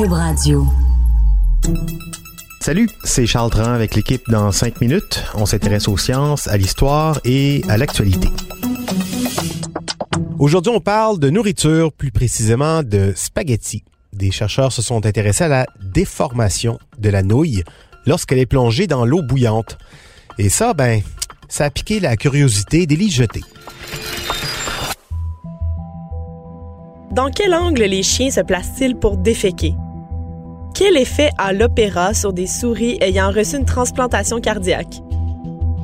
Cube Radio. Salut, c'est Charles Dran avec l'équipe dans 5 minutes. On s'intéresse aux sciences, à l'histoire et à l'actualité. Aujourd'hui, on parle de nourriture, plus précisément de spaghettis. Des chercheurs se sont intéressés à la déformation de la nouille lorsqu'elle est plongée dans l'eau bouillante. Et ça, ben, ça a piqué la curiosité d'Élie Jeté. Dans quel angle les chiens se placent-ils pour déféquer? Quel effet a l'opéra sur des souris ayant reçu une transplantation cardiaque?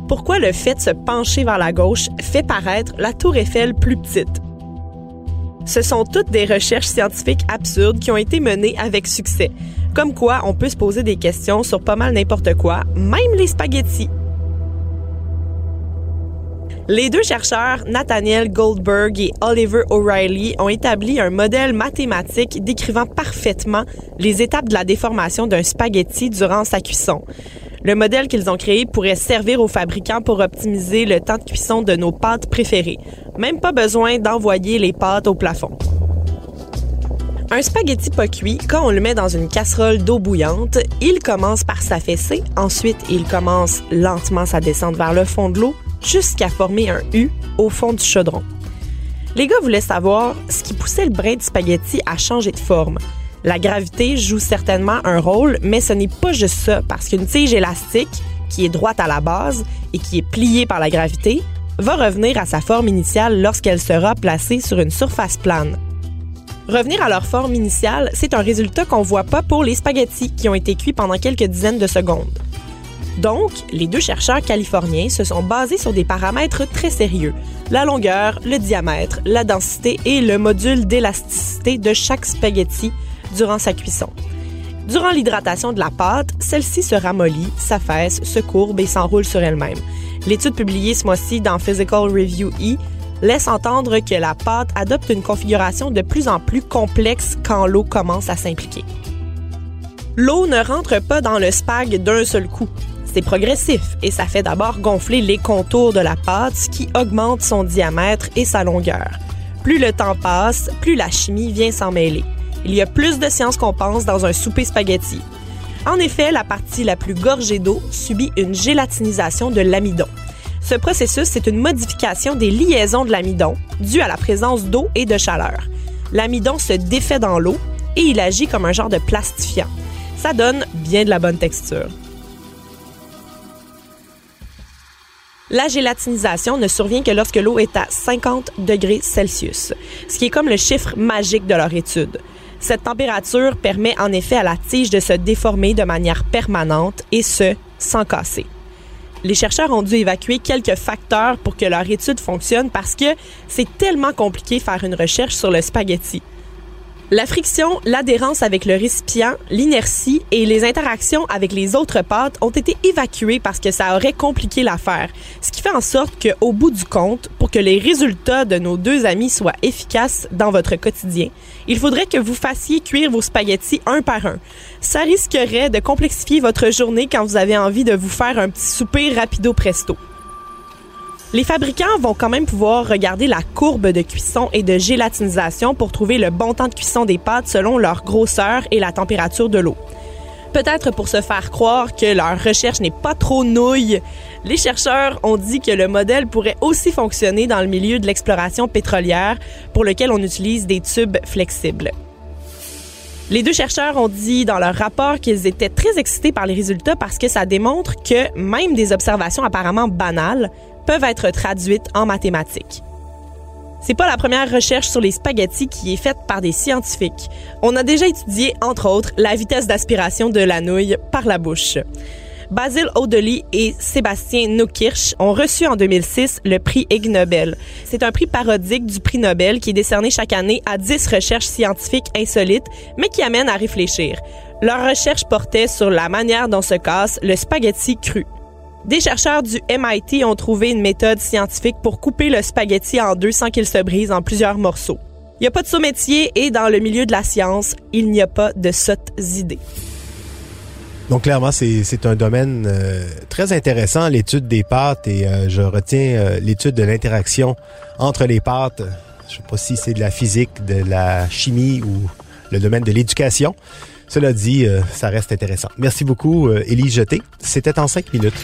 Pourquoi le fait de se pencher vers la gauche fait paraître la tour Eiffel plus petite? Ce sont toutes des recherches scientifiques absurdes qui ont été menées avec succès. Comme quoi, on peut se poser des questions sur pas mal n'importe quoi, même les spaghettis. Les deux chercheurs, Nathaniel Goldberg et Oliver O'Reilly, ont établi un modèle mathématique décrivant parfaitement les étapes de la déformation d'un spaghetti durant sa cuisson. Le modèle qu'ils ont créé pourrait servir aux fabricants pour optimiser le temps de cuisson de nos pâtes préférées. Même pas besoin d'envoyer les pâtes au plafond. Un spaghetti pas cuit, quand on le met dans une casserole d'eau bouillante, il commence par s'affaisser, ensuite il commence lentement sa descente vers le fond de l'eau jusqu'à former un U au fond du chaudron. Les gars voulaient savoir ce qui poussait le brin de spaghetti à changer de forme. La gravité joue certainement un rôle, mais ce n'est pas juste ça, parce qu'une tige élastique, qui est droite à la base et qui est pliée par la gravité, va revenir à sa forme initiale lorsqu'elle sera placée sur une surface plane. Revenir à leur forme initiale, c'est un résultat qu'on voit pas pour les spaghettis qui ont été cuits pendant quelques dizaines de secondes. Donc, les deux chercheurs californiens se sont basés sur des paramètres très sérieux, la longueur, le diamètre, la densité et le module d'élasticité de chaque spaghetti durant sa cuisson. Durant l'hydratation de la pâte, celle-ci se ramollit, s'affaisse, se courbe et s'enroule sur elle-même. L'étude publiée ce mois-ci dans Physical Review E laisse entendre que la pâte adopte une configuration de plus en plus complexe quand l'eau commence à s'impliquer. L'eau ne rentre pas dans le spag d'un seul coup c'est progressif et ça fait d'abord gonfler les contours de la pâte, qui augmente son diamètre et sa longueur. Plus le temps passe, plus la chimie vient s'en mêler. Il y a plus de science qu'on pense dans un souper spaghetti. En effet, la partie la plus gorgée d'eau subit une gélatinisation de l'amidon. Ce processus, c'est une modification des liaisons de l'amidon due à la présence d'eau et de chaleur. L'amidon se défait dans l'eau et il agit comme un genre de plastifiant. Ça donne bien de la bonne texture. La gélatinisation ne survient que lorsque l'eau est à 50 degrés Celsius, ce qui est comme le chiffre magique de leur étude. Cette température permet en effet à la tige de se déformer de manière permanente et ce, sans casser. Les chercheurs ont dû évacuer quelques facteurs pour que leur étude fonctionne parce que c'est tellement compliqué faire une recherche sur le spaghetti. La friction, l'adhérence avec le récipient, l'inertie et les interactions avec les autres pâtes ont été évacuées parce que ça aurait compliqué l'affaire. Ce qui fait en sorte qu'au bout du compte, pour que les résultats de nos deux amis soient efficaces dans votre quotidien, il faudrait que vous fassiez cuire vos spaghettis un par un. Ça risquerait de complexifier votre journée quand vous avez envie de vous faire un petit souper rapido presto. Les fabricants vont quand même pouvoir regarder la courbe de cuisson et de gélatinisation pour trouver le bon temps de cuisson des pâtes selon leur grosseur et la température de l'eau. Peut-être pour se faire croire que leur recherche n'est pas trop nouille, les chercheurs ont dit que le modèle pourrait aussi fonctionner dans le milieu de l'exploration pétrolière pour lequel on utilise des tubes flexibles. Les deux chercheurs ont dit dans leur rapport qu'ils étaient très excités par les résultats parce que ça démontre que même des observations apparemment banales peuvent être traduites en mathématiques. C'est pas la première recherche sur les spaghettis qui est faite par des scientifiques. On a déjà étudié, entre autres, la vitesse d'aspiration de la nouille par la bouche. Basil Odely et Sébastien Nokirch ont reçu en 2006 le prix Ig Nobel. C'est un prix parodique du prix Nobel qui est décerné chaque année à 10 recherches scientifiques insolites, mais qui amènent à réfléchir. Leur recherche portait sur la manière dont se casse le spaghetti cru. Des chercheurs du MIT ont trouvé une méthode scientifique pour couper le spaghetti en deux sans qu'il se brise en plusieurs morceaux. Il n'y a pas de sous-métier et dans le milieu de la science, il n'y a pas de sottes idées. Donc clairement, c'est un domaine euh, très intéressant, l'étude des pâtes, et euh, je retiens euh, l'étude de l'interaction entre les pâtes. Je sais pas si c'est de la physique, de la chimie ou le domaine de l'éducation. Cela dit, ça reste intéressant. Merci beaucoup, Élie Jeté. C'était en cinq minutes.